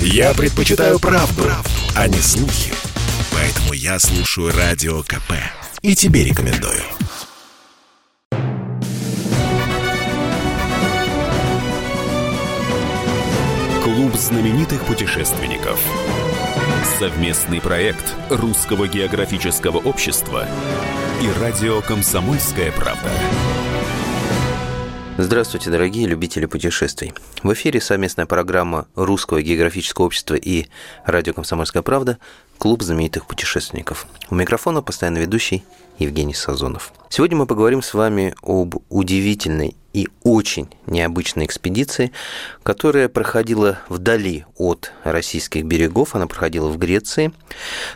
Я предпочитаю правду, правду, а не слухи. Поэтому я слушаю Радио КП. И тебе рекомендую. Клуб знаменитых путешественников. Совместный проект Русского географического общества и радио «Комсомольская правда». Здравствуйте, дорогие любители путешествий. В эфире совместная программа Русского географического общества и радио «Комсомольская правда» «Клуб знаменитых путешественников». У микрофона постоянно ведущий Евгений Сазонов. Сегодня мы поговорим с вами об удивительной и очень необычной экспедиции, которая проходила вдали от российских берегов, она проходила в Греции.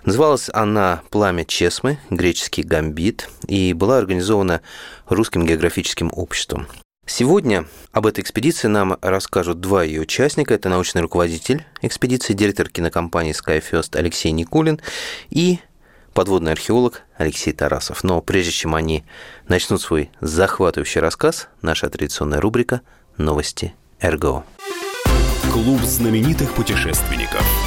Называлась она «Пламя Чесмы», греческий гамбит, и была организована Русским географическим обществом. Сегодня об этой экспедиции нам расскажут два ее участника. Это научный руководитель экспедиции, директор кинокомпании SkyFirst Алексей Никулин и подводный археолог Алексей Тарасов. Но прежде чем они начнут свой захватывающий рассказ, наша традиционная рубрика «Новости РГО». Клуб знаменитых путешественников –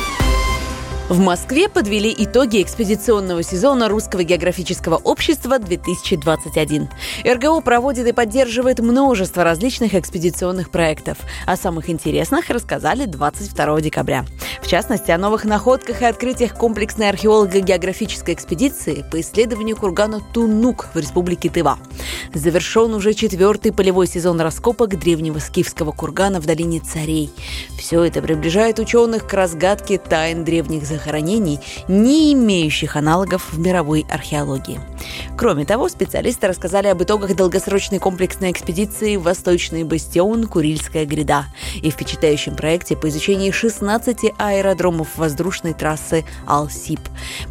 в Москве подвели итоги экспедиционного сезона Русского географического общества 2021. РГО проводит и поддерживает множество различных экспедиционных проектов. О самых интересных рассказали 22 декабря. В частности, о новых находках и открытиях комплексной археолого-географической экспедиции по исследованию кургана Тунук в республике Тыва. Завершен уже четвертый полевой сезон раскопок древнего скифского кургана в долине Царей. Все это приближает ученых к разгадке тайн древних захоронений, не имеющих аналогов в мировой археологии. Кроме того, специалисты рассказали об итогах долгосрочной комплексной экспедиции «Восточный бастион. Курильская гряда» и впечатляющем проекте по изучению 16 аэродромов воздушной трассы Алсип.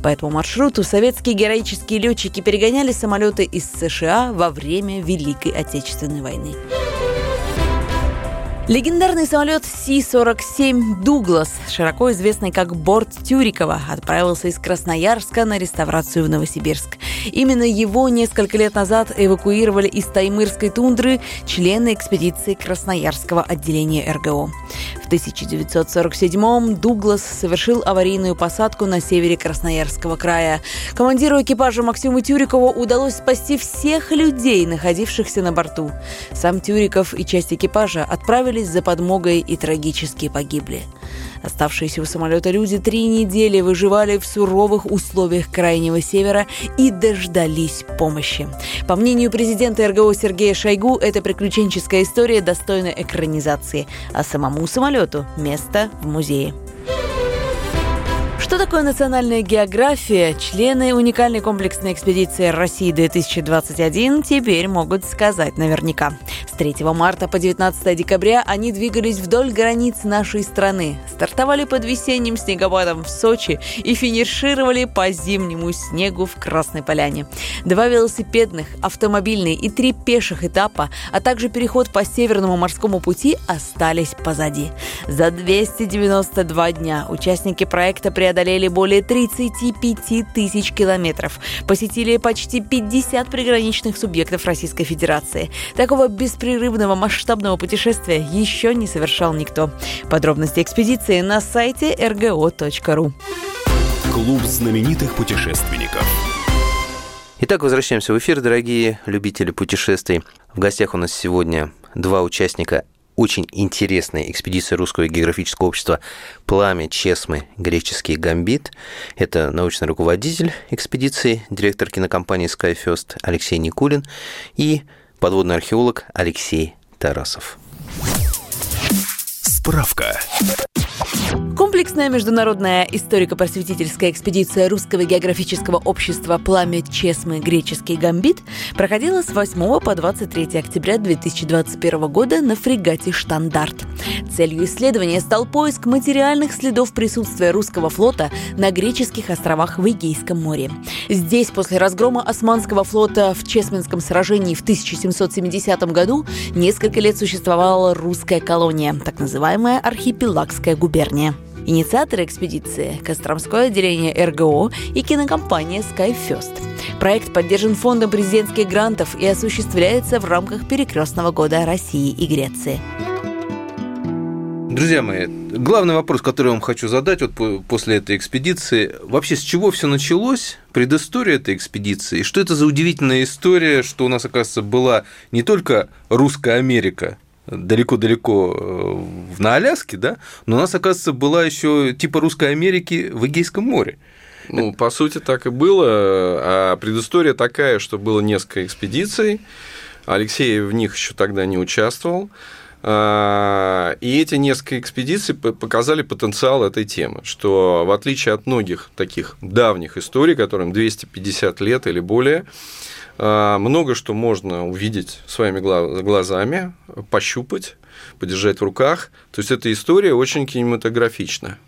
По этому маршруту советские героические летчики перегоняли самолеты из США во время Великой Отечественной войны. Легендарный самолет Си-47 «Дуглас», широко известный как борт Тюрикова, отправился из Красноярска на реставрацию в Новосибирск. Именно его несколько лет назад эвакуировали из Таймырской тундры члены экспедиции Красноярского отделения РГО. В 1947-м Дуглас совершил аварийную посадку на севере Красноярского края. Командиру экипажа Максиму Тюрикову удалось спасти всех людей, находившихся на борту. Сам Тюриков и часть экипажа отправились за подмогой и трагически погибли. Оставшиеся у самолета люди три недели выживали в суровых условиях Крайнего Севера и дождались помощи. По мнению президента РГО Сергея Шойгу, эта приключенческая история достойна экранизации, а самому самолету место в музее. Что такое национальная география? Члены уникальной комплексной экспедиции России-2021 теперь могут сказать наверняка. С 3 марта по 19 декабря они двигались вдоль границ нашей страны, стартовали под весенним снегопадом в Сочи и финишировали по зимнему снегу в Красной Поляне. Два велосипедных, автомобильные и три пеших этапа, а также переход по Северному морскому пути остались позади. За 292 дня участники проекта преодолели преодолели более 35 тысяч километров, посетили почти 50 приграничных субъектов Российской Федерации. Такого беспрерывного масштабного путешествия еще не совершал никто. Подробности экспедиции на сайте rgo.ru. Клуб знаменитых путешественников. Итак, возвращаемся в эфир, дорогие любители путешествий. В гостях у нас сегодня два участника очень интересная экспедиция Русского географического общества «Пламя Чесмы. Греческий гамбит». Это научный руководитель экспедиции, директор кинокомпании SkyFirst Алексей Никулин и подводный археолог Алексей Тарасов. Справка. Комплексная международная историко-просветительская экспедиция Русского географического общества «Пламя Чесмы. Греческий гамбит» проходила с 8 по 23 октября 2021 года на фрегате «Штандарт». Целью исследования стал поиск материальных следов присутствия русского флота на греческих островах в Эгейском море. Здесь после разгрома Османского флота в Чесменском сражении в 1770 году несколько лет существовала русская колония, так называемая Архипелагская губерния. Инициаторы экспедиции – Костромское отделение РГО и кинокомпания SkyFirst. Проект поддержан фондом президентских грантов и осуществляется в рамках перекрестного года России и Греции. Друзья мои, главный вопрос, который я вам хочу задать вот после этой экспедиции, вообще с чего все началось, предыстория этой экспедиции, что это за удивительная история, что у нас, оказывается, была не только русская Америка, далеко-далеко э, на Аляске, да, но у нас, оказывается, была еще типа русской Америки в Эгейском море. Ну, по сути, так и было. А предыстория такая, что было несколько экспедиций. Алексей в них еще тогда не участвовал. А, и эти несколько экспедиций показали потенциал этой темы, что в отличие от многих таких давних историй, которым 250 лет или более, а, много что можно увидеть своими глазами, пощупать, подержать в руках. То есть эта история очень кинематографична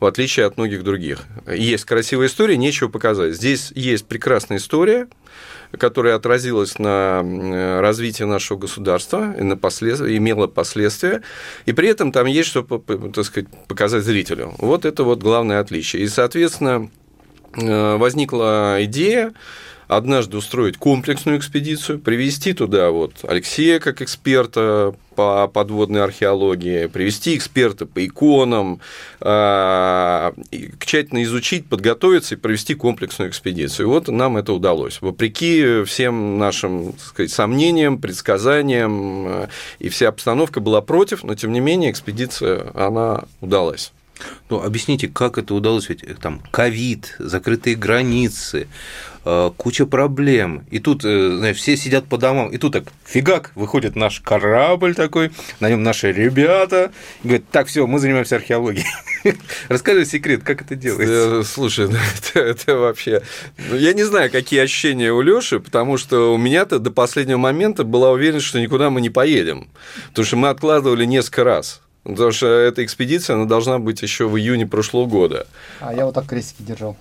в отличие от многих других. Есть красивая история, нечего показать. Здесь есть прекрасная история, которая отразилась на развитии нашего государства и на последствия, имела последствия, и при этом там есть что так сказать, показать зрителю. Вот это вот главное отличие. И, соответственно, э, возникла идея однажды устроить комплексную экспедицию, привести туда вот Алексея как эксперта по подводной археологии, привести эксперта по иконам, а, тщательно изучить, подготовиться и провести комплексную экспедицию. Вот нам это удалось. Вопреки всем нашим сказать, сомнениям, предсказаниям, э, и вся обстановка была против, но тем не менее экспедиция, она удалась. Ну, объясните, как это удалось? Ведь э, там ковид, закрытые границы, Э, куча проблем. И тут, э, знаешь, все сидят по домам, и тут так фигак, выходит наш корабль такой, на нем наши ребята, и говорят, так, все, мы занимаемся археологией. Расскажи секрет, как это делается? Слушай, ну, это, это вообще... Ну, я не знаю, какие ощущения у Лёши, потому что у меня-то до последнего момента была уверенность, что никуда мы не поедем, потому что мы откладывали несколько раз. Потому что эта экспедиция, она должна быть еще в июне прошлого года. А я вот так крестики держал.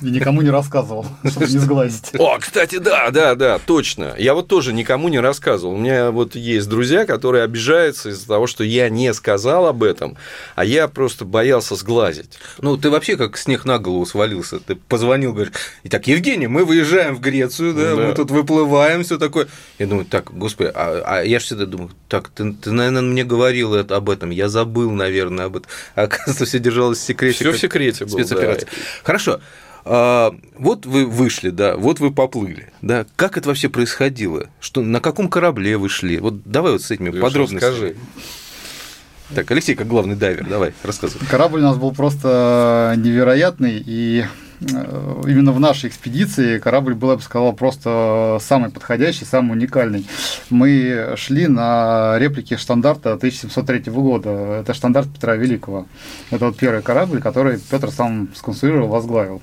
И никому не рассказывал, чтобы не сглазить. О, кстати, да, да, да, точно. Я вот тоже никому не рассказывал. У меня вот есть друзья, которые обижаются из-за того, что я не сказал об этом, а я просто боялся сглазить. Ну, ты вообще как снег на голову свалился. Ты позвонил, говоришь, итак, Евгений, мы выезжаем в Грецию, да, да. мы тут выплываем, все такое. Я думаю, так, господи, а, а я же всегда думаю, так, ты, ты, наверное, мне говорил это, об этом, я забыл, наверное, об этом. А оказывается, все держалось в секрете. Все в секрете было, спецоперация. Да. Хорошо. А, вот вы вышли, да, вот вы поплыли, да, как это вообще происходило? Что, на каком корабле вы шли? Вот давай вот с этими Леша, подробностями. Скажи. Так, Алексей, как главный дайвер, давай, рассказывай. Корабль у нас был просто невероятный, и э, именно в нашей экспедиции корабль был, я бы сказал, просто самый подходящий, самый уникальный. Мы шли на реплике штандарта 1703 года. Это штандарт Петра Великого. Это вот первый корабль, который Петр сам сконструировал, возглавил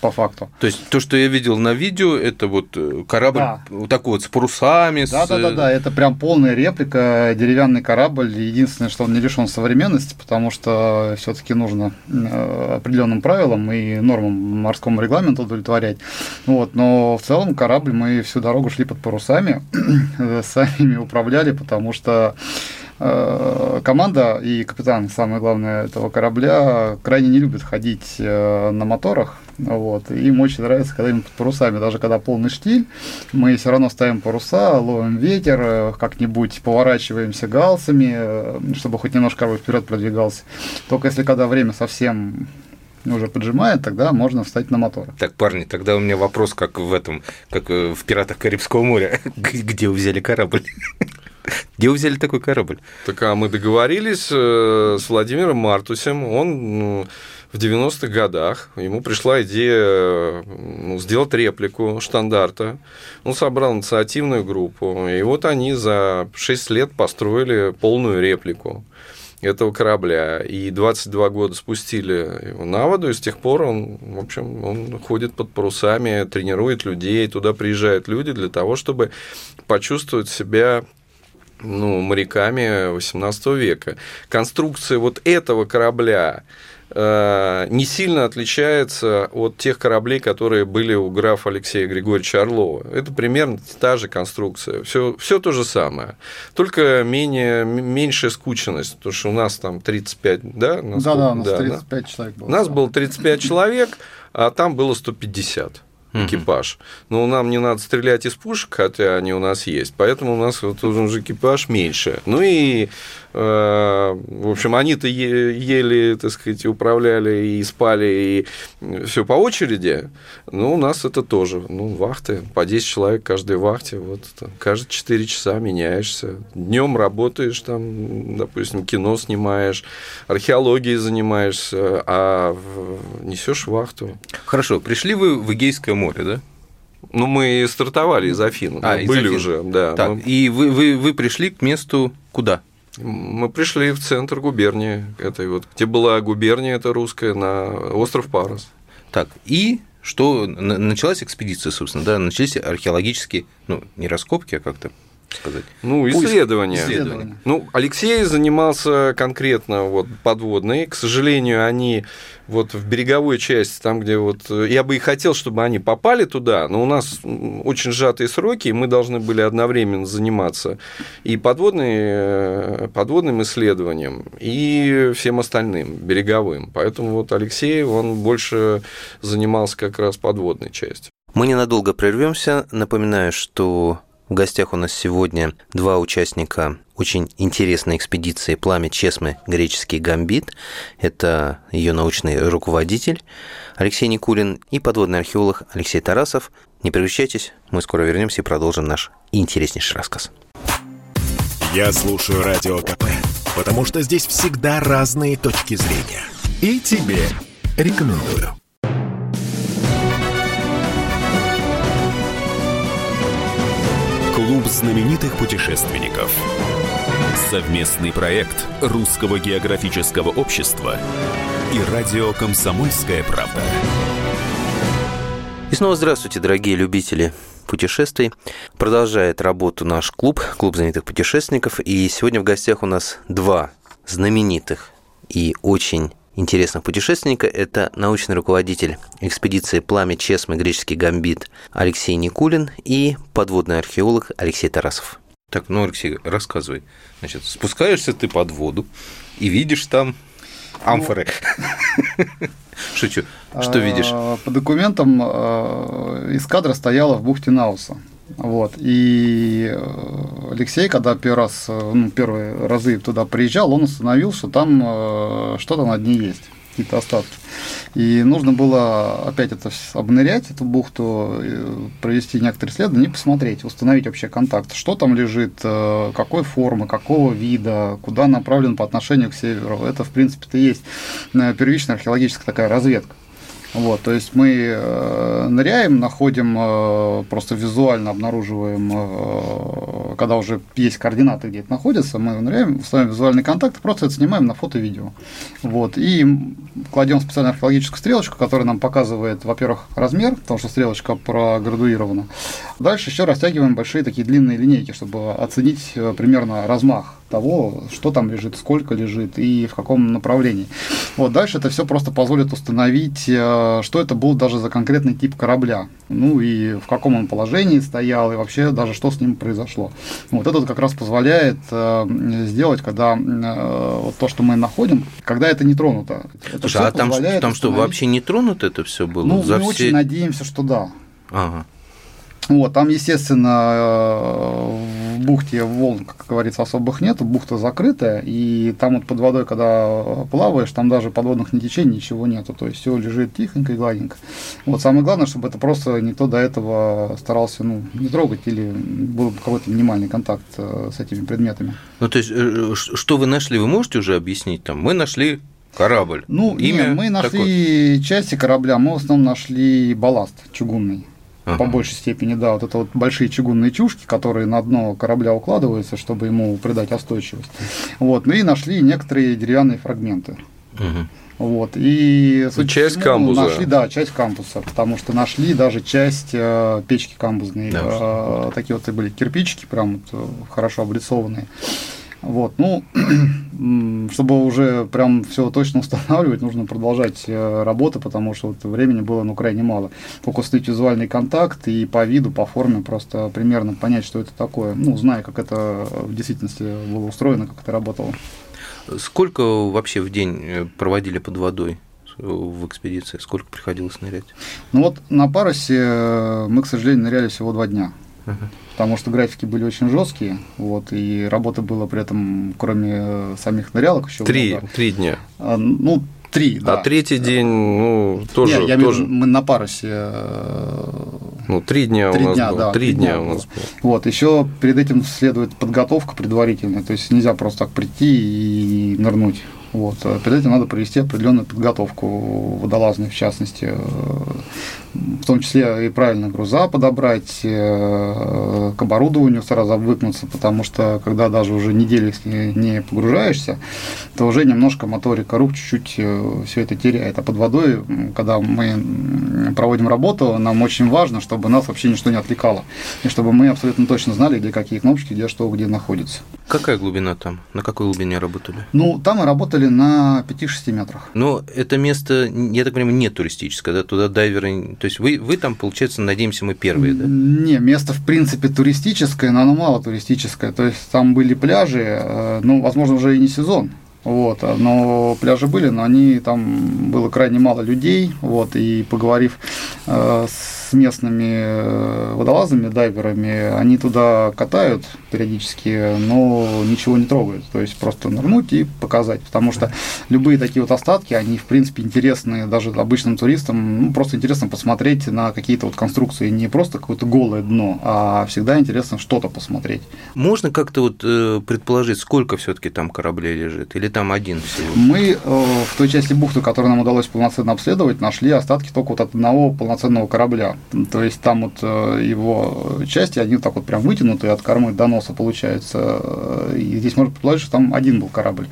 по факту. То есть то, что я видел на видео, это вот э, корабль да. вот такой вот с парусами. Да, с... да, да, да, это прям полная реплика, деревянный корабль. Единственное, что он не лишен современности, потому что все-таки нужно э, определенным правилам и нормам морскому регламенту удовлетворять. Вот, но в целом корабль мы всю дорогу шли под парусами, сами управляли, потому что Э, команда и капитан, самое главное, этого корабля крайне не любят ходить э, на моторах. Вот. Им очень нравится, когда им под парусами. Даже когда полный штиль, мы все равно ставим паруса, ловим ветер, э, как-нибудь поворачиваемся галсами, чтобы хоть немножко корабль вперед продвигался. Только если когда время совсем уже поджимает, тогда можно встать на мотор. Так, парни, тогда у меня вопрос, как в этом, как в «Пиратах Карибского моря». Где вы взяли корабль? Где вы взяли такой корабль? Так, а мы договорились э, с Владимиром Мартусем. Он ну, в 90-х годах, ему пришла идея ну, сделать реплику штандарта. Он собрал инициативную группу, и вот они за 6 лет построили полную реплику этого корабля. И 22 года спустили его на воду, и с тех пор он, в общем, он ходит под парусами, тренирует людей, туда приезжают люди для того, чтобы почувствовать себя ну, моряками 18 века. Конструкция вот этого корабля э, не сильно отличается от тех кораблей, которые были у графа Алексея Григорьевича Орлова. Это примерно та же конструкция. Все, все то же самое. Только менее, меньшая скученность, потому что у нас там 35, да? Да, да, у нас да, 35 да? человек было. У нас было 35 человек, а там было 150. Экипаж. Но нам не надо стрелять из пушек, хотя они у нас есть, поэтому у нас вот уже экипаж меньше. Ну и, э, в общем, они-то еле, так сказать, управляли и спали, и все по очереди. Но у нас это тоже, ну, вахты, по 10 человек каждой вахте, вот там, каждые 4 часа меняешься. Днем работаешь, там, допустим, кино снимаешь, археологией занимаешься, а несешь вахту. Хорошо, пришли вы в Эгейское море, да? Ну, мы стартовали из Афин. А, из были Афин. уже, да. Так, мы... и вы, вы, вы пришли к месту куда? Мы пришли в центр губернии этой вот, где была губерния это русская, на остров Парус. Так, и что началась экспедиция, собственно, да, начались археологические, ну, не раскопки, а как-то сказать? Ну, исследования. исследования. Ну, Алексей занимался конкретно вот подводной. К сожалению, они вот в береговой части, там, где вот... Я бы и хотел, чтобы они попали туда, но у нас очень сжатые сроки, и мы должны были одновременно заниматься и подводной, э, подводным исследованием, и всем остальным, береговым. Поэтому вот Алексей, он больше занимался как раз подводной частью. Мы ненадолго прервемся. Напоминаю, что в гостях у нас сегодня два участника очень интересной экспедиции «Пламя Чесмы. Греческий гамбит». Это ее научный руководитель Алексей Никулин и подводный археолог Алексей Тарасов. Не переключайтесь, мы скоро вернемся и продолжим наш интереснейший рассказ. Я слушаю Радио КП, потому что здесь всегда разные точки зрения. И тебе рекомендую. Клуб знаменитых путешественников. Совместный проект Русского географического общества и радио «Комсомольская правда». И снова здравствуйте, дорогие любители путешествий. Продолжает работу наш клуб, клуб знаменитых путешественников. И сегодня в гостях у нас два знаменитых и очень интересных путешественника. Это научный руководитель экспедиции «Пламя Чесмы. Греческий гамбит» Алексей Никулин и подводный археолог Алексей Тарасов. Так, ну, Алексей, рассказывай. Значит, спускаешься ты под воду и видишь там амфоры. Шучу. Что видишь? А, по документам э, эскадра стояла в бухте Науса. Вот. И э, Алексей, когда первый раз, э, ну, первые разы туда приезжал, он установил, что там э, что-то на дне есть, какие-то остатки. И нужно было опять это обнырять, эту бухту, провести некоторые исследования и посмотреть, установить вообще контакт, что там лежит, какой формы, какого вида, куда направлен по отношению к северу. Это, в принципе-то, есть первичная археологическая такая разведка. Вот, то есть мы э, ныряем, находим, э, просто визуально обнаруживаем, э, когда уже есть координаты, где это находится, мы ныряем, ставим визуальный контакт, просто это снимаем на фото и видео. Вот, и кладем специальную археологическую стрелочку, которая нам показывает, во-первых, размер, потому что стрелочка проградуирована. Дальше еще растягиваем большие такие длинные линейки, чтобы оценить примерно размах того, что там лежит, сколько лежит и в каком направлении. Вот дальше это все просто позволит установить, э, что это был даже за конкретный тип корабля, ну и в каком он положении стоял, и вообще даже что с ним произошло. Вот это как раз позволяет э, сделать, когда э, вот то, что мы находим, когда это не тронуто. Это Слушай, а там, там что, вообще не тронуто это все было? Ну, за мы все... очень надеемся, что да. Ага. Вот, там, естественно, э, в бухте волн, как говорится, особых нет, бухта закрытая, и там вот под водой, когда плаваешь, там даже подводных нетечений ничего нету, то есть все лежит тихонько и гладенько. Вот самое главное, чтобы это просто никто до этого старался ну, не трогать или был какой-то минимальный контакт э, с этими предметами. Ну, то есть, э, что вы нашли, вы можете уже объяснить? Там, мы нашли корабль. Ну, Имя нет, мы нашли такое. части корабля, мы в основном нашли балласт чугунный ага. по большей степени, да, вот это вот большие чугунные чушки, которые на дно корабля укладываются, чтобы ему придать остойчивость. Вот, ну и нашли некоторые деревянные фрагменты. Угу. Вот, и ну, часть всему, камбуза. Нашли, да, часть кампуса, потому что нашли даже часть э, печки камбузной. Да. Э, такие вот и были кирпичики, прям вот, э, хорошо облицованные. Вот, ну, чтобы уже прям все точно устанавливать, нужно продолжать э, работу, потому что вот времени было ну крайне мало. Только установить визуальный контакт и по виду, по форме просто примерно понять, что это такое, ну, зная, как это в действительности было устроено, как это работало. Сколько вообще в день э, проводили под водой? в экспедиции? Сколько приходилось нырять? Ну вот на парусе э, мы, к сожалению, ныряли всего два дня. Потому что графики были очень жесткие, вот, и работы было при этом, кроме э, самих нырялок, еще три, много. Три дня. А, ну, три, а да. А третий день, ну, тоже. Нет, я тоже... Имею, мы на парусе. Э, ну, три дня три у нас дня, было. Да, три, дня, дня у нас было. Вот, еще перед этим следует подготовка предварительная, то есть нельзя просто так прийти и нырнуть. Вот. А перед этим надо провести определенную подготовку водолазную, в частности, э, в том числе и правильно груза подобрать, э, к оборудованию сразу обвыкнуться, потому что когда даже уже неделю не погружаешься, то уже немножко моторика рук чуть-чуть э, все это теряет. А под водой, когда мы проводим работу, нам очень важно, чтобы нас вообще ничто не отвлекало, и чтобы мы абсолютно точно знали, где какие кнопочки, где что, где находится. Какая глубина там? На какой глубине работали? Ну, там мы работали на 5-6 метрах. Но это место, я так понимаю, не туристическое, да? Туда дайверы то есть вы, вы там, получается, надеемся, мы первые, да? Не, место, в принципе, туристическое, но оно мало туристическое. То есть там были пляжи, э, ну, возможно, уже и не сезон. Вот, но пляжи были, но они там было крайне мало людей, вот, и поговорив э, с с местными э, водолазами, дайверами, они туда катают периодически, но ничего не трогают. То есть просто нырнуть и показать. Потому что любые такие вот остатки, они, в принципе, интересны даже обычным туристам. Ну, просто интересно посмотреть на какие-то вот конструкции. Не просто какое-то голое дно, а всегда интересно что-то посмотреть. Можно как-то вот э, предположить, сколько все-таки там кораблей лежит? Или там один всего? Мы э, в той части бухты, которую нам удалось полноценно обследовать, нашли остатки только вот от одного полноценного корабля. То есть там вот э, его части, они так вот прям вытянутые от кормы до носа получается. И здесь можно предположить, что там один был корабль.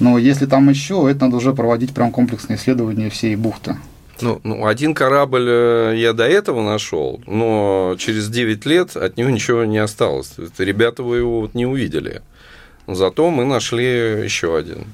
Но если там еще, это надо уже проводить прям комплексное исследование всей бухты. Ну, ну, один корабль э, я до этого нашел, но через 9 лет от него ничего не осталось. Ребята вы его вот не увидели. Зато мы нашли еще один.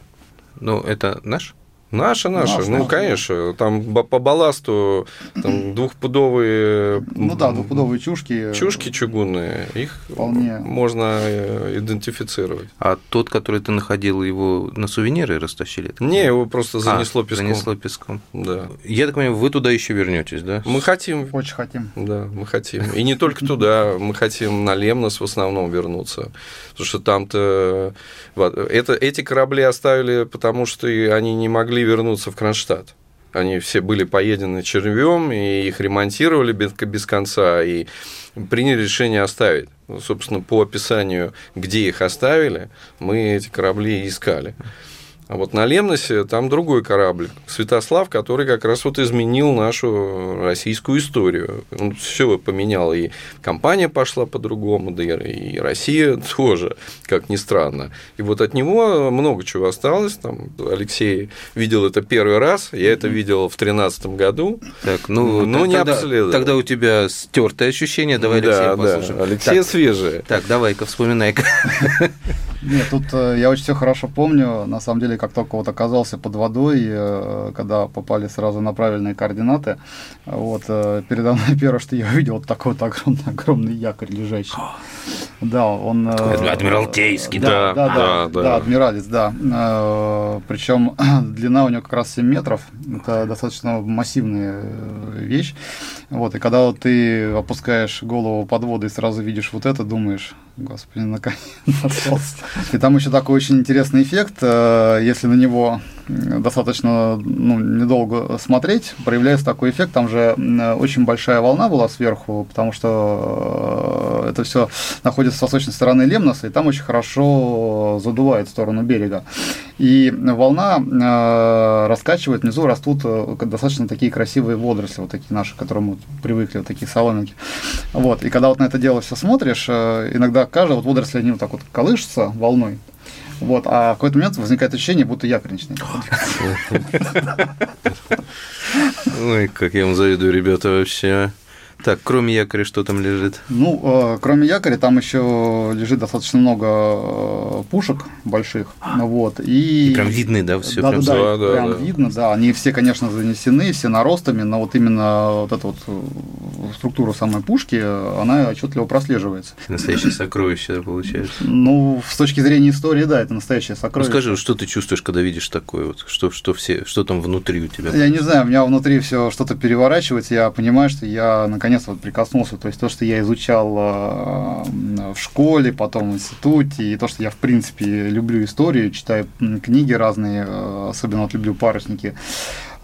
Ну, это наш? Наша, наша, наша ну, наша. конечно, там по балласту там двухпудовые... Ну да, двухпудовые чушки. Чушки чугунные, их вполне можно э, идентифицировать. А тот, который ты находил, его на сувениры растащили? Не, его просто занесло а, песком. занесло песком. Да. Я так понимаю, вы туда еще вернетесь, да? Мы хотим. Очень хотим. Да, мы хотим. И не только туда, мы хотим на Лемнос в основном вернуться. Потому что там-то... Это, эти корабли оставили, потому что они не могли могли вернуться в Кронштадт. Они все были поедены червем, и их ремонтировали без, конца, и приняли решение оставить. Собственно, по описанию, где их оставили, мы эти корабли искали. А вот на Лемносе там другой корабль, Святослав, который как раз вот изменил нашу российскую историю. Он все поменял, и компания пошла по-другому, да и Россия тоже, как ни странно. И вот от него много чего осталось. Там Алексей видел это первый раз, я это видел в 2013 году. Так, ну, но не тогда, обследовал. Тогда у тебя стертое ощущение, давай да, Алексея послушаем. Да, Алексей так, свежее. Так, давай-ка вспоминай-ка. Нет, тут э, я очень все хорошо помню. На самом деле, как только вот оказался под водой, э, когда попали сразу на правильные координаты, вот э, передо мной первое, что я увидел, вот такой вот огромный, огромный якорь лежащий. Да, он... Адмиралтейский, да. Да, да, да, да, да адмиралец, да. Причем длина у него как раз 7 метров. Это достаточно массивная вещь. Вот, и когда вот ты опускаешь голову под воду и сразу видишь вот это, думаешь, господи, наконец И там еще такой очень интересный эффект, э, если на него достаточно ну, недолго смотреть, проявляется такой эффект, там же очень большая волна была сверху, потому что э, это все находится с восточной стороны Лемноса, и там очень хорошо задувает в сторону берега. И волна э, раскачивает, внизу растут э, достаточно такие красивые водоросли, вот такие наши, к которым мы привыкли, вот такие соломинки. Вот, и когда вот на это дело все смотришь, э, иногда каждый вот водоросли, они вот так вот колышутся волной, вот, а в какой-то момент возникает ощущение, будто якорничный. Ой, как я вам завидую, ребята, вообще. Так, кроме якоря, что там лежит? Ну, э, кроме якоря, там еще лежит достаточно много э, пушек больших. Вот, и... и прям видны, да, все да, прям, да, да, да, прям да. видно, да. Они все, конечно, занесены, все наростами, но вот именно вот это вот э, структуру самой пушки, она отчетливо прослеживается. Настоящее сокровище, получается. Ну, с точки зрения истории, да, это настоящее Ну сокровище. скажи, что ты чувствуешь, когда видишь такое вот? Что, что, все, что там внутри у тебя? Я не знаю, у меня внутри все что-то переворачивается, я понимаю, что я наконец вот прикоснулся, то есть то, что я изучал э, в школе, потом в институте, и то, что я в принципе люблю историю, читаю книги разные, э, особенно вот люблю парусники.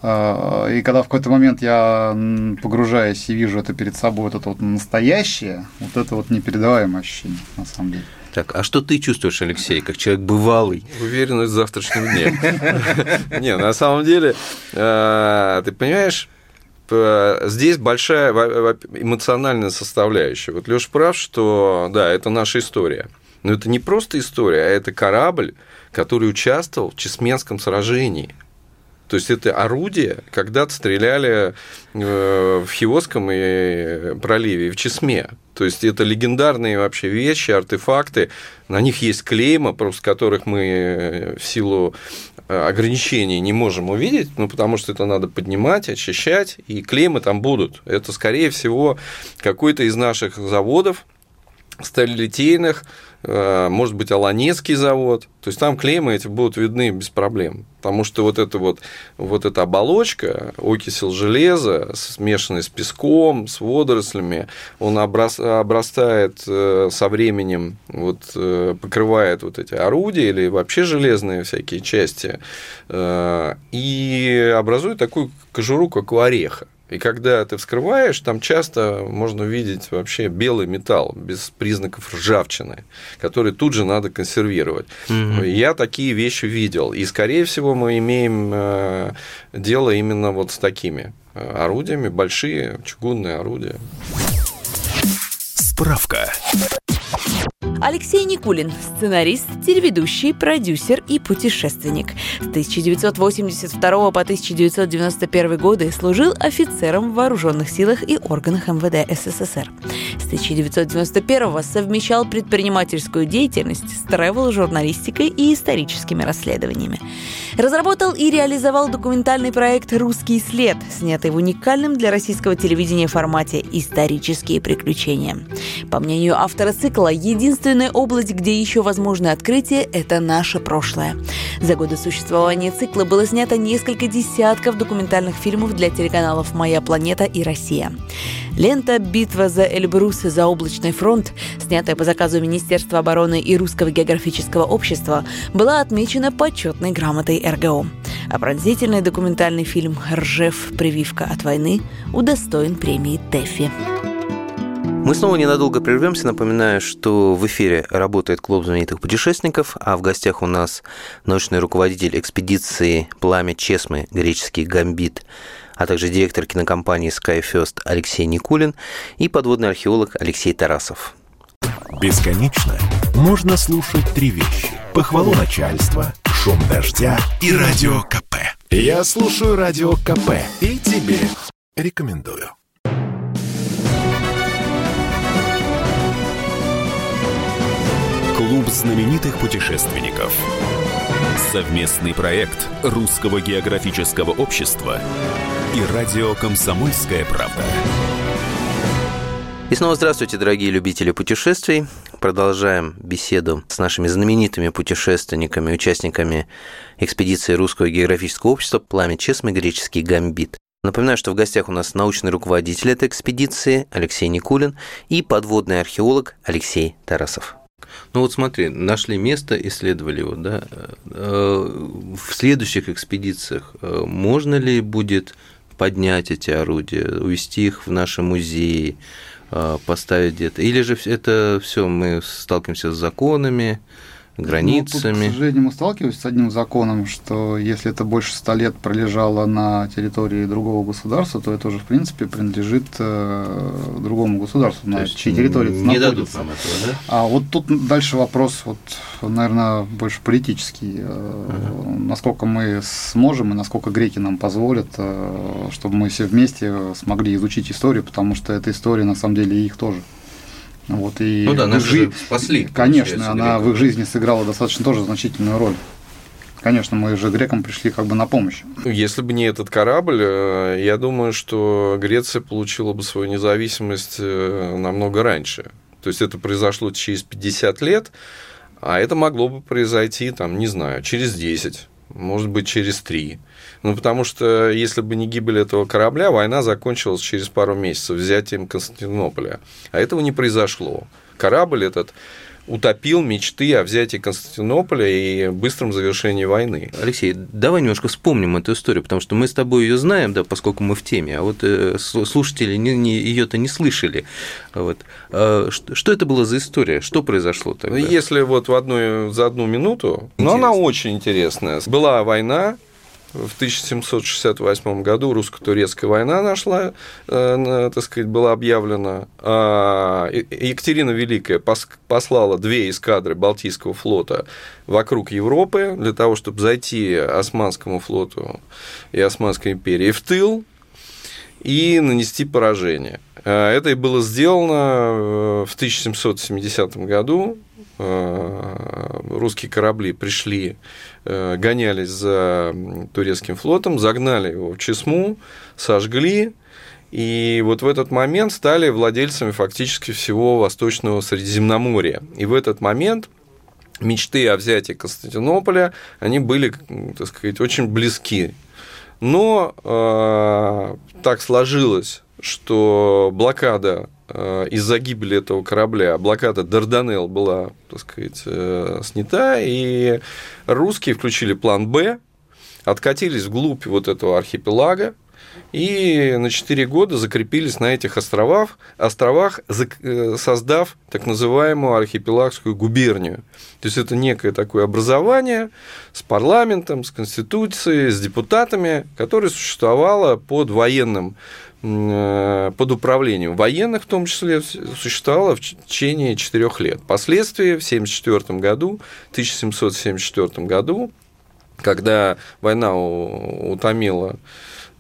Э, И когда в какой-то момент я погружаюсь и вижу это перед собой, вот это вот настоящее, вот это вот непередаваемое ощущение, на самом деле. Так, а что ты чувствуешь, Алексей, как человек бывалый? Уверенность в завтрашнем дне. Не, на самом деле, ты понимаешь, здесь большая эмоциональная составляющая. Вот Леша прав, что да, это наша история. Но это не просто история, а это корабль, который участвовал в Чесменском сражении. То есть это орудие, когда-то стреляли э, в Хиосском и проливе, и в Чесме. То есть это легендарные вообще вещи, артефакты. На них есть клейма, просто которых мы э, в силу э, ограничений не можем увидеть, ну, потому что это надо поднимать, очищать, и клеймы там будут. Это, скорее всего, какой-то из наших заводов, сталелитейных, э, может быть, Аланецкий завод. То есть там клеймы эти будут видны без проблем. Потому что вот эта вот, вот эта оболочка, окисел железа, смешанный с песком, с водорослями, он обрас- обрастает э, со временем, вот, э, покрывает вот эти орудия или вообще железные всякие части, э, и образует такую кожуру, как у ореха. И когда ты вскрываешь, там часто можно видеть вообще белый металл без признаков ржавчины, который тут же надо консервировать. Я такие вещи видел. И, скорее всего, мы имеем э, дело именно вот с такими э, орудиями, большие чугунные орудия. Справка. Алексей Никулин – сценарист, телеведущий, продюсер и путешественник. С 1982 по 1991 годы служил офицером в вооруженных силах и органах МВД СССР. С 1991 совмещал предпринимательскую деятельность с тревел-журналистикой и историческими расследованиями. Разработал и реализовал документальный проект «Русский след», снятый в уникальном для российского телевидения формате «Исторические приключения». По мнению автора цикла, единственная область, где еще возможны открытия – это наше прошлое. За годы существования цикла было снято несколько десятков документальных фильмов для телеканалов «Моя планета» и «Россия». Лента «Битва за Эльбрус и заоблачный фронт», снятая по заказу Министерства обороны и Русского географического общества, была отмечена почетной грамотой РГО. А пронзительный документальный фильм «Ржев. Прививка от войны» удостоен премии ТЭФИ. Мы снова ненадолго прервемся. Напоминаю, что в эфире работает клуб знаменитых путешественников, а в гостях у нас научный руководитель экспедиции «Пламя Чесмы», греческий «Гамбит», а также директор кинокомпании SkyFirst Алексей Никулин и подводный археолог Алексей Тарасов. Бесконечно можно слушать три вещи. Похвалу начальства, шум дождя и радио КП. Я слушаю радио КП и тебе рекомендую. Клуб знаменитых путешественников. Совместный проект Русского географического общества и радио «Комсомольская правда». И снова здравствуйте, дорогие любители путешествий. Продолжаем беседу с нашими знаменитыми путешественниками, участниками экспедиции Русского географического общества «Пламя Чесмы. Греческий гамбит». Напоминаю, что в гостях у нас научный руководитель этой экспедиции Алексей Никулин и подводный археолог Алексей Тарасов. Ну вот смотри, нашли место, исследовали его, да. Э, В следующих экспедициях э, можно ли будет поднять эти орудия, увезти их в наши музеи, э, поставить где-то? Или же это все мы сталкиваемся с законами, Ну, тут, границами? к сожалению, мы сталкиваемся с одним законом, что если это больше ста лет пролежало на территории другого государства, то это уже, в принципе, принадлежит э, другому государству, на То есть чьей территории это не дадут находится. нам этого, да? А вот тут дальше вопрос, вот, наверное, больше политический. Э, Насколько мы сможем и насколько греки нам позволят, э, чтобы мы все вместе смогли изучить историю, потому что эта история на самом деле их тоже. Вот, и Ну да, нас жи- же спасли. Конечно, она греков. в их жизни сыграла достаточно тоже значительную роль. Конечно, мы же грекам пришли как бы на помощь. Если бы не этот корабль, э, я думаю, что Греция получила бы свою независимость э, намного раньше. То есть это произошло через 50 лет, а это могло бы произойти, там, не знаю, через 10, может быть, через 3. Ну, потому что если бы не гибель этого корабля, война закончилась через пару месяцев взятием Константинополя. А этого не произошло. Корабль этот утопил мечты о взятии Константинополя и быстром завершении войны. Алексей, давай немножко вспомним эту историю, потому что мы с тобой ее знаем, да, поскольку мы в теме, а вот э, слушатели не, не, ее-то не слышали. Вот. А что, это было за история? Что произошло тогда? Если вот в одну, за одну минуту, но ну, она очень интересная. Была война, в 1768 году русско-турецкая война нашла, э, так сказать, была объявлена. А, Екатерина Великая послала две эскадры Балтийского флота вокруг Европы для того, чтобы зайти Османскому флоту и Османской империи в тыл и нанести поражение. А, это и было сделано э, в 1770 году Э, русские корабли пришли, э, гонялись за турецким флотом, загнали его в Чесму, сожгли, и вот в этот момент стали владельцами фактически всего Восточного Средиземноморья. И в этот момент мечты о взятии Константинополя, они были, так сказать, очень близки. Но э, так сложилось, что блокада Э, из-за гибели этого корабля блокада Дарданелл была, так сказать, э, снята, и русские включили план «Б», откатились вглубь вот этого архипелага, и на 4 года закрепились на этих островах, островах, э, создав так называемую архипелагскую губернию. То есть это некое такое образование с парламентом, с конституцией, с депутатами, которое существовало под военным под управлением военных, в том числе, существовала в течение четырех лет. Впоследствии, в 1974 году, 1774 году, когда война утомила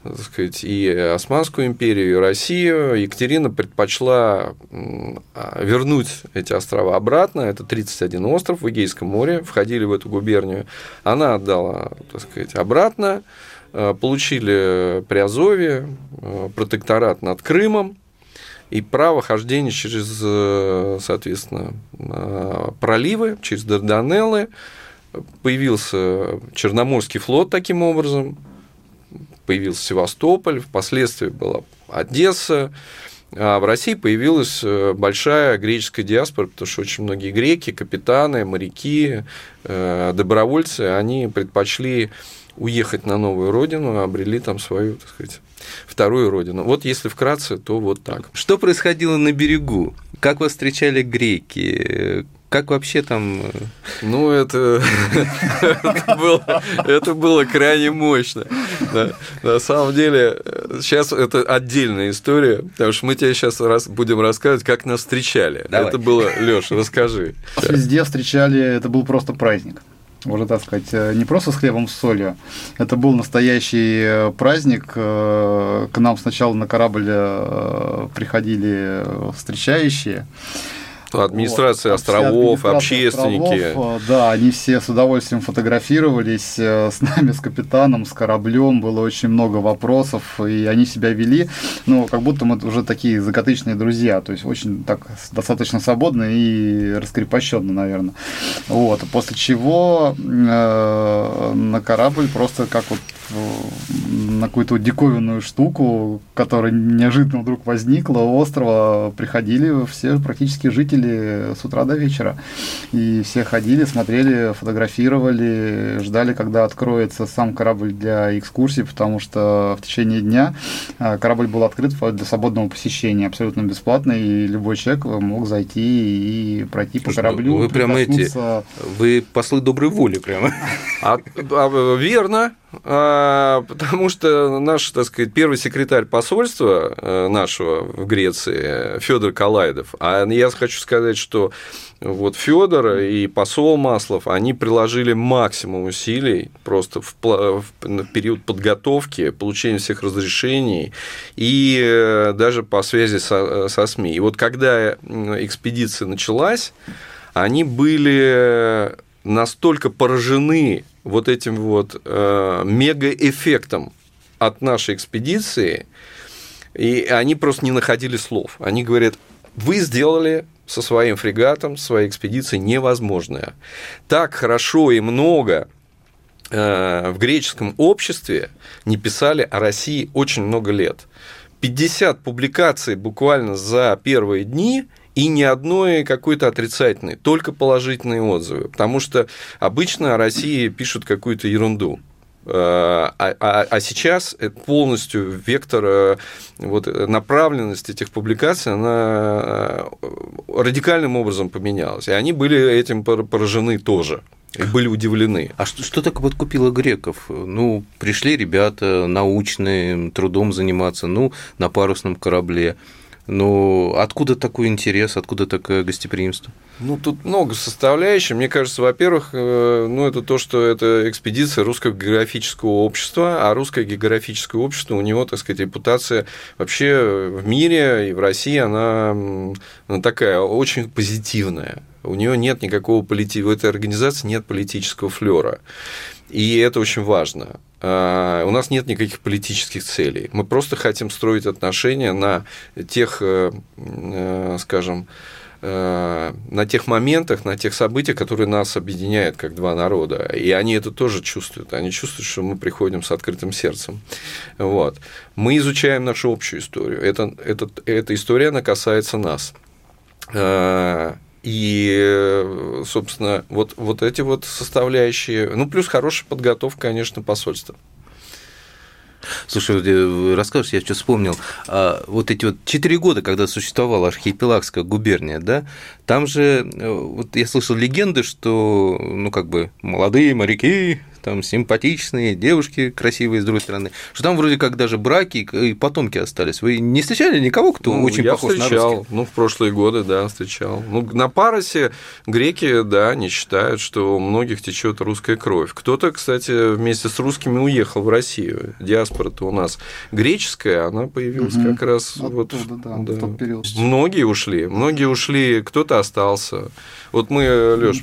так сказать, и Османскую империю, и Россию, Екатерина предпочла а, вернуть эти острова обратно. Это 31 остров в Эгейском море, входили в эту губернию. Она отдала, так сказать, обратно. Э, получили при Азове э, протекторат над Крымом и право хождения через, э, соответственно, проливы, через Дарданеллы. Появился Черноморский флот таким образом, появился Севастополь, впоследствии была Одесса, а в России появилась большая греческая диаспора, потому что очень многие греки, капитаны, моряки, добровольцы, они предпочли уехать на новую родину, обрели там свою, так сказать, вторую родину. Вот если вкратце, то вот так. Что происходило на берегу? Как вас встречали греки? Как вообще там... Э, ну, это, это, было, это было крайне мощно. Да. На самом деле, сейчас это отдельная история, потому что мы тебе сейчас раз, будем рассказывать, как нас встречали. Давай. Это было, Леша, расскажи. Везде встречали, это был просто праздник уже, так сказать, э, не просто с хлебом, с солью. Это был настоящий э, праздник. Э, к нам сначала на корабль приходили встречающие. Администрация вот. островов, администрация общественники. Островов, да, они все с удовольствием фотографировались с нами, с капитаном, с кораблем. Было очень много вопросов, и они себя вели, ну, как будто мы уже такие закатычные друзья. То есть очень так достаточно свободно и раскрепощенно, наверное. Вот. После чего э, на корабль просто как вот на какую-то диковинную штуку, которая неожиданно вдруг возникла у острова, приходили все практически жители с утра до вечера. И все ходили, смотрели, фотографировали, ждали, когда откроется сам корабль для экскурсии, потому что в течение дня а, корабль был открыт для свободного посещения, абсолютно бесплатно, и любой человек мог зайти и пройти по кораблю. Вы прямо эти, вы послы доброй воли прямо. А, а, верно, потому что наш, так сказать, первый секретарь посольства э, нашего в Греции, Федор Калайдов, а я хочу сказать, что вот Федор и посол Маслов, они приложили максимум усилий просто в, в, период подготовки, получения всех разрешений и э, даже по связи со, со СМИ. И вот когда экспедиция началась, они были настолько поражены вот этим вот э, мегаэффектом от нашей экспедиции, и они просто не находили слов. Они говорят, вы сделали со своим фрегатом, своей экспедицией невозможное. Так хорошо и много э, в греческом обществе не писали о России очень много лет. 50 публикаций буквально за первые дни и ни одной какой-то отрицательной, только положительные отзывы. Потому что обычно о России пишут какую-то ерунду. Э, а, а, а сейчас полностью вектор э, вот, направленность этих публикаций, она э, радикальным образом поменялась. И они были этим поражены тоже. И были удивлены. А что, что так подкупило греков? Ну, пришли ребята научные, трудом заниматься, ну, на парусном корабле. Ну, откуда такой интерес, откуда такое гостеприимство? Ну, тут много составляющих. Мне кажется, во-первых, э, ну, это то, что это экспедиция Русского географического общества, а Русское географическое общество, у него, так сказать, репутация вообще в мире и в России, она, такая очень позитивная. У нее нет никакого полити... у этой организации нет политического флера. И это очень важно. А, у нас нет никаких политических целей. Мы просто хотим строить отношения на тех, э, э, скажем, э, на тех моментах, на тех событиях, которые нас объединяют как два народа. И они это тоже чувствуют. Они чувствуют, что мы приходим с открытым сердцем. Вот. Мы изучаем нашу общую историю. Это, это, эта история, она касается нас. И, собственно, вот, вот эти вот составляющие, ну, плюс хорошая подготовка, конечно, посольства. Слушай, расскажешь, я что вспомнил. А, вот эти вот четыре года, когда существовала архипелагская губерния, да, там же, э, вот я слышал легенды, что, ну, как бы, молодые моряки там симпатичные, девушки красивые с другой стороны, что там вроде как даже браки и потомки остались. Вы не встречали никого, кто ну, очень я похож встречал, на русских? Ну, в прошлые годы, да, встречал. Ну, на Паросе греки, да, не считают, что у многих течет русская кровь. Кто-то, кстати, вместе с русскими уехал в Россию. Диаспора-то у нас греческая, она появилась угу. как раз Оттуда, вот да, да. в тот период. Многие ушли, многие ушли, кто-то остался. Вот мы, Лёш,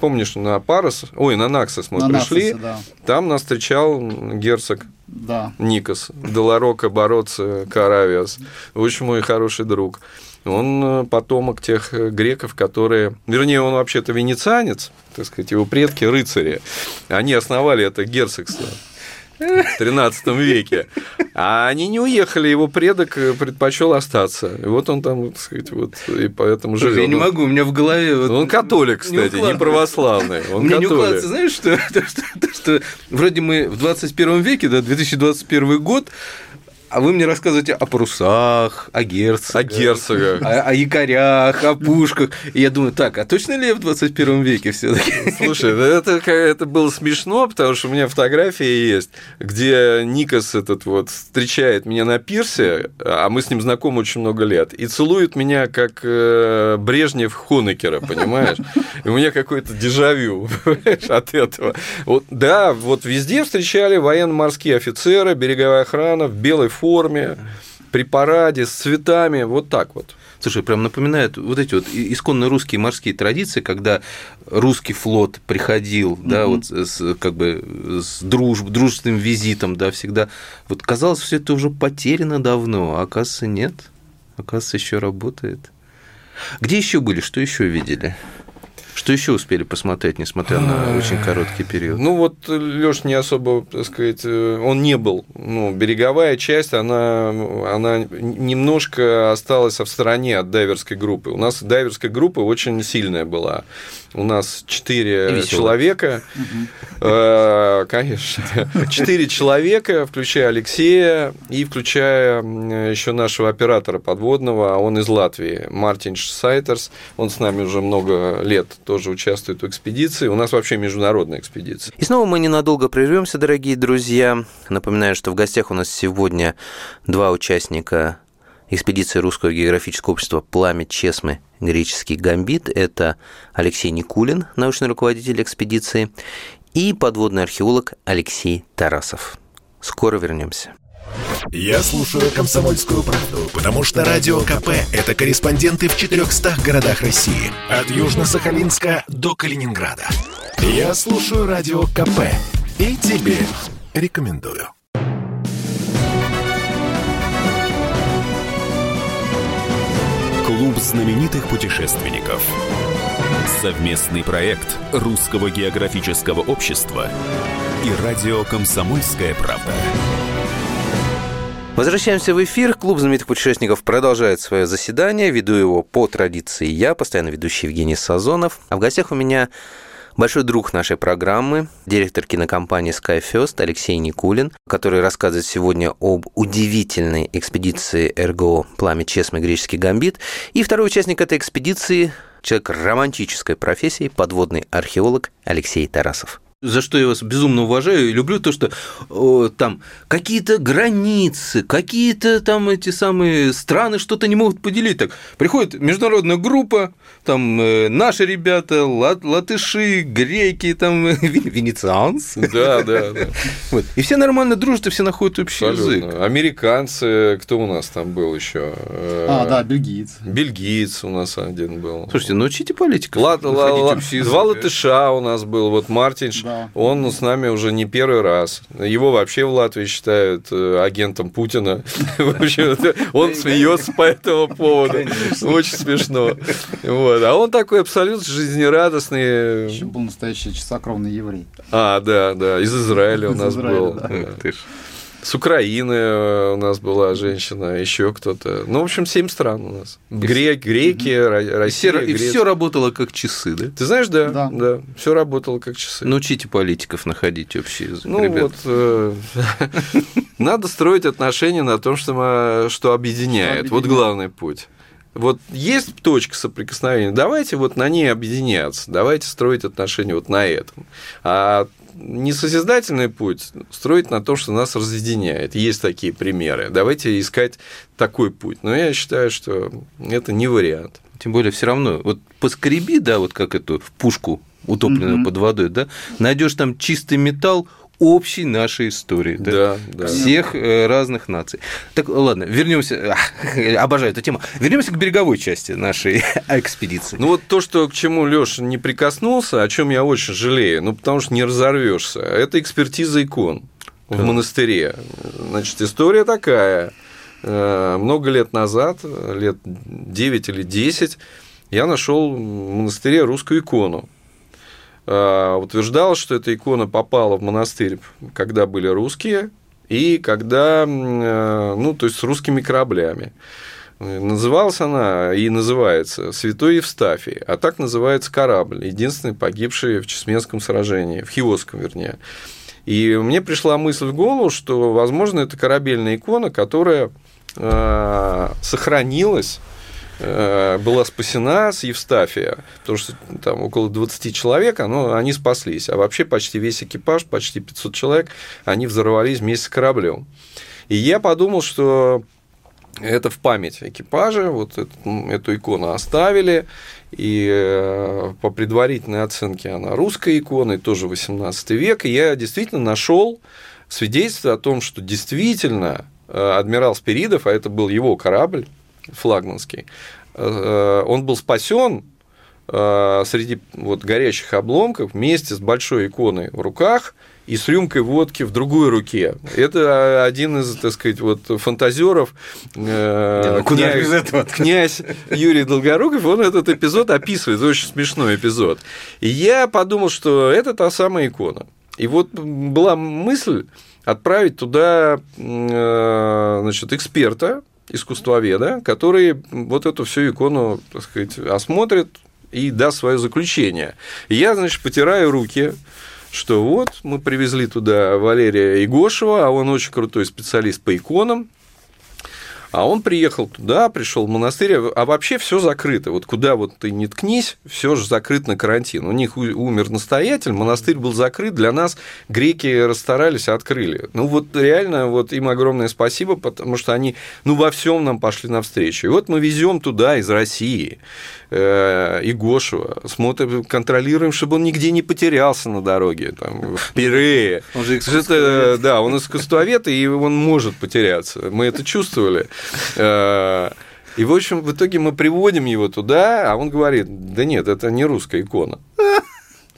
помнишь, на Парос, ой, на Наксос мы на пришли, Наксосе, да. там нас встречал герцог да. Никос, Долорока Бороться Каравиас, очень мой хороший друг. Он э, потомок тех э, греков, которые... Вернее, он вообще-то венецианец, так сказать, его предки рыцари. Они основали это герцогство в 13 веке. А они не уехали, его предок э, предпочел остаться. И вот он там, так сказать, вот, и поэтому живет. Я не могу, у меня в голове... Вот он католик, кстати, не, не православный. Он Мне католик. не укладывается, знаешь, что, то, что, то, что вроде мы в 21 веке, да, 2021 год, а вы мне рассказываете о парусах, о герцогах, о, герцогах. о, о якорях, о пушках. И я думаю, так, а точно ли я в 21 веке все таки Слушай, это, это было смешно, потому что у меня фотография есть, где Никос этот вот встречает меня на пирсе, а мы с ним знакомы очень много лет, и целует меня как э, Брежнев Хонекера, понимаешь? И у меня какой-то дежавю от этого. Вот, да, вот везде встречали военно-морские офицеры, береговая охрана в белой форме, при параде, с цветами, вот так вот. Слушай, прям напоминает вот эти вот исконно русские морские традиции, когда русский флот приходил, mm-hmm. да, вот с, как бы с дружб, дружественным визитом, да, всегда. Вот казалось, все это уже потеряно давно, а оказывается, нет. Оказывается, еще работает. Где еще были? Что еще видели? Что еще успели посмотреть, несмотря на очень короткий период? Ну вот Леш не особо, так сказать, э, он не был. Ну, береговая часть, она, она немножко осталась в стороне от дайверской группы. У нас дайверская группа очень сильная была. У нас четыре человека. Э, конечно. Четыре человека, включая Алексея и включая еще нашего оператора подводного, а он из Латвии, Мартин Сайтерс. Он с нами уже много лет тоже участвует в экспедиции. У нас вообще международная экспедиция. И снова мы ненадолго прервемся, дорогие друзья. Напоминаю, что в гостях у нас сегодня два участника экспедиции Русского географического общества «Пламя Чесмы. Греческий гамбит». Это Алексей Никулин, научный руководитель экспедиции, и подводный археолог Алексей Тарасов. Скоро вернемся. Я слушаю «Комсомольскую правду», потому что «Радио КП» — это корреспонденты в 400 городах России. От Южно-Сахалинска до Калининграда. Я слушаю «Радио КП» и тебе рекомендую. Клуб знаменитых путешественников. Совместный проект Русского географического общества и радио «Комсомольская правда». Возвращаемся в эфир. Клуб знаменитых путешественников продолжает свое заседание. Веду его по традиции я, постоянно ведущий Евгений Сазонов. А в гостях у меня большой друг нашей программы, директор кинокомпании SkyFirst Алексей Никулин, который рассказывает сегодня об удивительной экспедиции РГО «Пламя Чесмы. Греческий гамбит». И второй участник этой экспедиции – человек романтической профессии, подводный археолог Алексей Тарасов за что я вас безумно уважаю и люблю, то, что о, там какие-то границы, какие-то там эти самые страны что-то не могут поделить. Так, приходит международная группа, там э, наши ребята, лат, латыши, греки, там венецианцы. Да, да, да. Вот. И все нормально дружат, и все находят общий Абсолютно. язык. Американцы, кто у нас там был еще? А, да, бельгиец. Бельгиец у нас один был. Слушайте, научите политиков. Общий язык. Два латыша у нас был. Вот Мартин, Ш- Да. он с нами уже не первый раз. Его вообще в Латвии считают э, агентом Путина. Он смеется по этому поводу. Очень смешно. Вот. А он такой абсолютно жизнерадостный. Еще был настоящий чистокровный еврей. А, да, да, из Израиля у нас был. Ты. С Украины э, у нас была женщина, еще кто-то. Ну, в общем, семь стран у нас. Грек, греки, И Россия, все, и все работало как часы, да? Ты знаешь, да, да, Да. все работало как часы. Научите политиков находить общий язык, Ну ребят. вот, э, надо строить отношения на том, что, мы- что объединяет. Что Вот главный путь. Вот есть точка соприкосновения, давайте вот на ней объединяться, давайте строить отношения вот на этом. А несозидательный путь строить на том, что нас разъединяет. Есть такие примеры. Давайте искать такой путь. Но я считаю, что это не вариант. Тем более, все равно, вот поскреби, да, вот как эту пушку, утопленную Мгм. под водой, да, найдешь там чистый металл общей нашей истории, да, Да, да. всех э, разных наций. Так, ладно, вернемся, обожаю эту тему, вернемся к береговой части нашей экспедиции. Ну вот то, что к чему Леша не прикоснулся, о чем я очень жалею, ну потому что не разорвешься, это экспертиза икон в Так. монастыре. Значит, история такая. Э, Много лет назад, лет 9 или 10, я нашел в монастыре русскую икону. Э, Утверждал, что эта икона попала в монастырь, когда были русские, и когда, э, ну, то есть с русскими кораблями. Называлась она и называется Святой Евстафий, а так называется корабль, единственный погибший в Чесменском сражении, в Хиосском, вернее. И мне пришла мысль в голову, что, возможно, это корабельная икона, которая э, сохранилась, была спасена с Евстафия, потому что там около 20 человек, оно, они спаслись, а вообще почти весь экипаж, почти 500 человек, они взорвались вместе с кораблем. И я подумал, что это в память экипажа, вот эту, эту икону оставили, и э, по предварительной оценке она русская икона, и тоже 18 век, и я действительно нашел свидетельство о том, что действительно э, адмирал Спиридов, а это был его корабль флагманский, э, он был спасен э, среди вот горящих обломков вместе с большой иконой в руках и с рюмкой водки в другой руке. Это один из, так сказать, вот фантазеров. э, ну куда князь- без этого? Князь Юрий Долгоруков, он этот эпизод описывает, очень смешной эпизод. И я подумал, что это та самая икона. И вот была мысль отправить туда э, значит, эксперта, искусствоведа, который вот эту всю икону, так сказать, осмотрит и даст свое заключение. И я, значит, потираю руки, что вот мы привезли туда Валерия Игошева, а он очень крутой специалист по иконам. А он приехал туда, пришел в монастырь, а вообще все закрыто. Вот куда вот ты не ткнись, все же закрыт на карантин. У них умер настоятель, монастырь был закрыт, для нас греки расстарались, открыли. Ну вот реально вот им огромное спасибо, потому что они ну во всем нам пошли навстречу. И вот мы везем туда из России э, и Гошева, смотрим, контролируем, чтобы он нигде не потерялся на дороге, там, в Пирее. Он же это, да, он искусствовед, и он может потеряться. Мы это чувствовали. Э, и, в общем, в итоге мы приводим его туда, а он говорит, да нет, это не русская икона.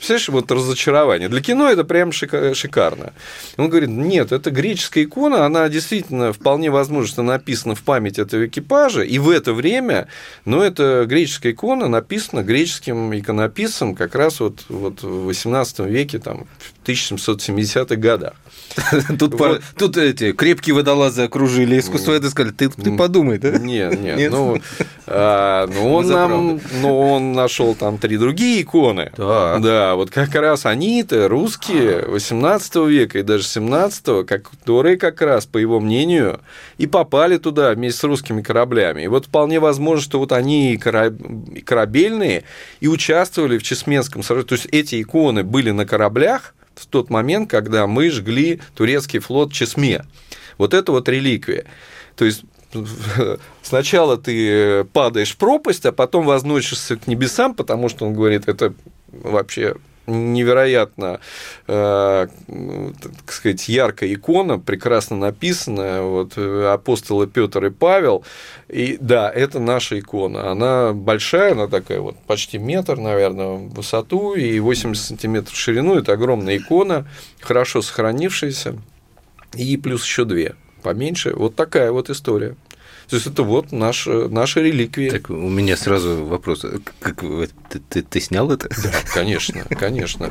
Представляешь, вот разочарование. Для кино это прям шикарно. Он говорит, нет, это греческая икона, она действительно вполне возможно, что написана в память этого экипажа, и в это время, но это греческая икона написана греческим иконописцем как раз вот, вот в 18 веке, там, в 1770-х годах. Тут, вот. пар... Тут эти крепкие водолазы окружили искусство это сказали, ты, ты подумай, да? Нет, нет, нет? ну, а, ну он нам, ну он нашел там три другие иконы, так. да, вот как раз они-то русские 18 века и даже 17 которые как раз по его мнению и попали туда вместе с русскими кораблями, и вот вполне возможно, что вот они и корабельные и участвовали в Чесменском сражении, то есть эти иконы были на кораблях в тот момент, когда мы жгли турецкий флот Чесме. Вот это вот реликвия. То есть сначала ты падаешь в пропасть, а потом возносишься к небесам, потому что он говорит, это вообще невероятно, э, так сказать, яркая икона, прекрасно написанная, вот, апостолы Петр и Павел, и да, это наша икона, она большая, она такая вот почти метр, наверное, в высоту и 80 сантиметров в ширину, это огромная икона, хорошо сохранившаяся, и плюс еще две поменьше, вот такая вот история. То есть это вот наш, наша реликвия. Так у меня сразу вопрос. Как, ты, ты, ты снял это? Да, конечно, конечно.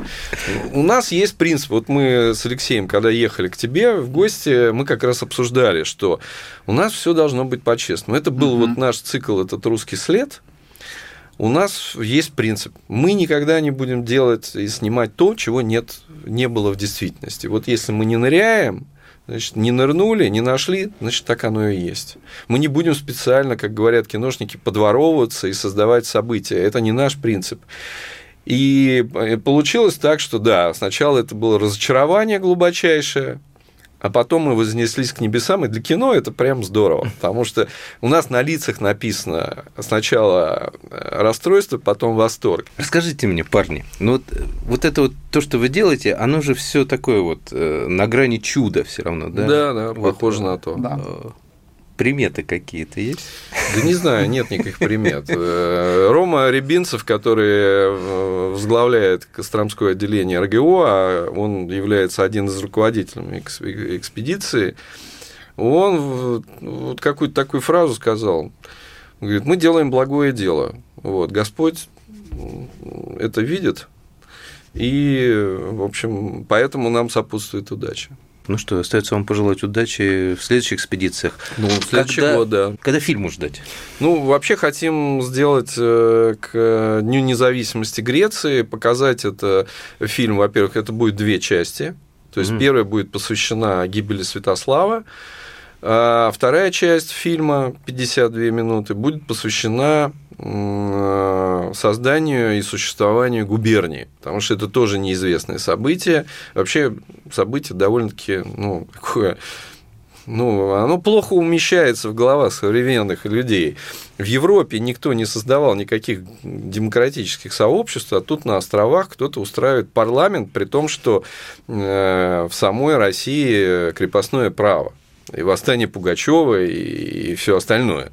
У нас есть принцип. Вот мы с Алексеем, когда ехали к тебе в гости, мы как раз обсуждали, что у нас все должно быть по-честному. Это был вот наш цикл, этот русский след. У нас есть принцип. Мы никогда не будем делать и снимать то, чего нет, не было в действительности. Вот если мы не ныряем, Значит, не нырнули, не нашли, значит, так оно и есть. Мы не будем специально, как говорят киношники, подворовываться и создавать события. Это не наш принцип. И э, получилось так, что да, сначала это было разочарование глубочайшее, а потом мы вознеслись к небесам, и для кино это прям здорово, потому что у нас на лицах написано сначала э, расстройство, потом восторг. Расскажите мне, парни, ну вот, вот это вот то, что вы делаете, оно же все такое вот э, на грани чуда все равно, да? Да, да, вот, похоже на то. Да приметы какие-то есть? Да не знаю, нет никаких примет. Э, Рома Рябинцев, который э, возглавляет Костромское отделение РГО, а он является один из руководителей экспедиции, он вот какую-то такую фразу сказал. говорит, мы делаем благое дело. Вот, Господь это видит, и, в общем, поэтому нам сопутствует удача. Ну что, остается вам пожелать удачи в следующих экспедициях. Ну, в следующий когда, год, да. Когда фильм ждать? Ну, вообще хотим сделать э, к Дню независимости Греции, показать это фильм, во-первых, это будет две части. То есть mm. первая будет посвящена гибели Святослава, а вторая часть фильма, 52 минуты, будет посвящена э, созданию и существованию губернии, потому что это тоже неизвестное событие. Вообще событие довольно-таки, ну, такое ну, оно плохо умещается в головах современных людей. В Европе никто не создавал никаких демократических сообществ, а тут на островах кто-то устраивает парламент, при том, что э, в самой России крепостное право и восстание Пугачева, и, и все остальное.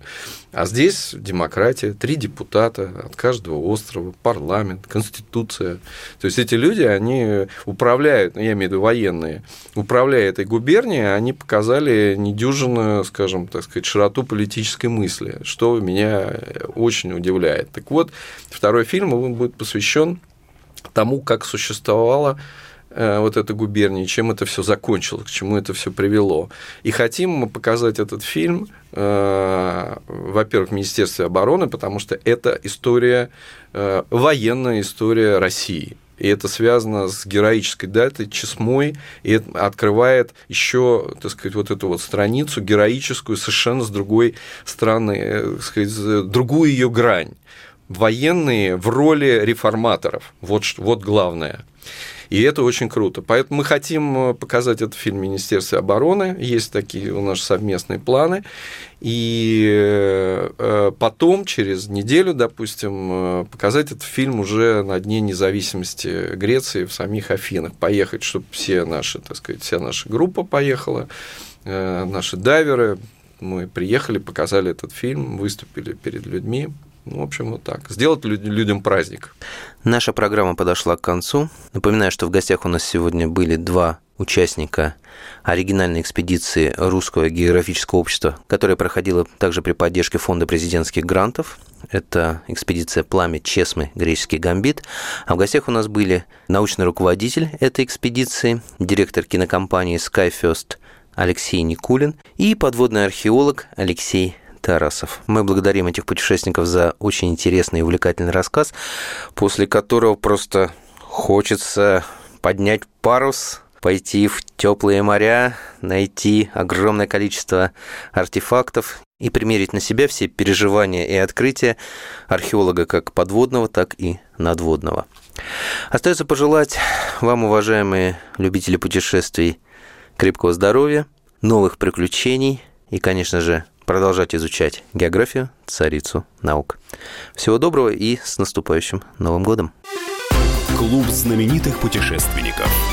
А здесь демократия, три депутата от каждого острова, парламент, конституция. То есть эти люди, они управляют, ну, я имею в виду военные, управляя этой губернией, они показали недюжинную, скажем, так сказать, широту политической мысли, что меня очень удивляет. Так вот, второй фильм он будет посвящен тому, как существовала Э, вот этой губернии, чем это все закончилось, к чему это все привело. И хотим мы показать этот фильм, э, во-первых, в Министерстве обороны, потому что это история, э, военная история России. И это связано с героической датой, Чесмой, и это открывает еще, так сказать, вот эту вот страницу героическую совершенно с другой стороны, э, так сказать, другую ее грань. Военные в роли реформаторов. Вот, вот главное. И это очень круто. Поэтому мы хотим э, показать этот фильм Министерстве обороны. Есть такие у нас совместные планы. И э, потом, через неделю, допустим, э, показать этот фильм уже на Дне независимости Греции в самих Афинах. Поехать, чтобы все наши, так сказать, вся наша группа поехала, наши дайверы, мы приехали, показали этот фильм, выступили перед людьми, ну, в общем, вот так. Сделать людям праздник. Наша программа подошла к концу. Напоминаю, что в гостях у нас сегодня были два участника оригинальной экспедиции Русского географического общества, которая проходила также при поддержке Фонда президентских грантов. Это экспедиция «Пламя Чесмы. Греческий гамбит». А в гостях у нас были научный руководитель этой экспедиции, директор кинокомпании SkyFirst Алексей Никулин и подводный археолог Алексей Тарасов. Мы благодарим этих путешественников за очень интересный и увлекательный рассказ, после которого просто хочется поднять парус, пойти в теплые моря, найти огромное количество артефактов и примерить на себя все переживания и открытия археолога как подводного, так и надводного. Остается пожелать вам, уважаемые любители путешествий, крепкого здоровья, новых приключений и, конечно же, продолжать изучать географию, царицу наук. Всего доброго и с наступающим Новым годом! Клуб знаменитых путешественников.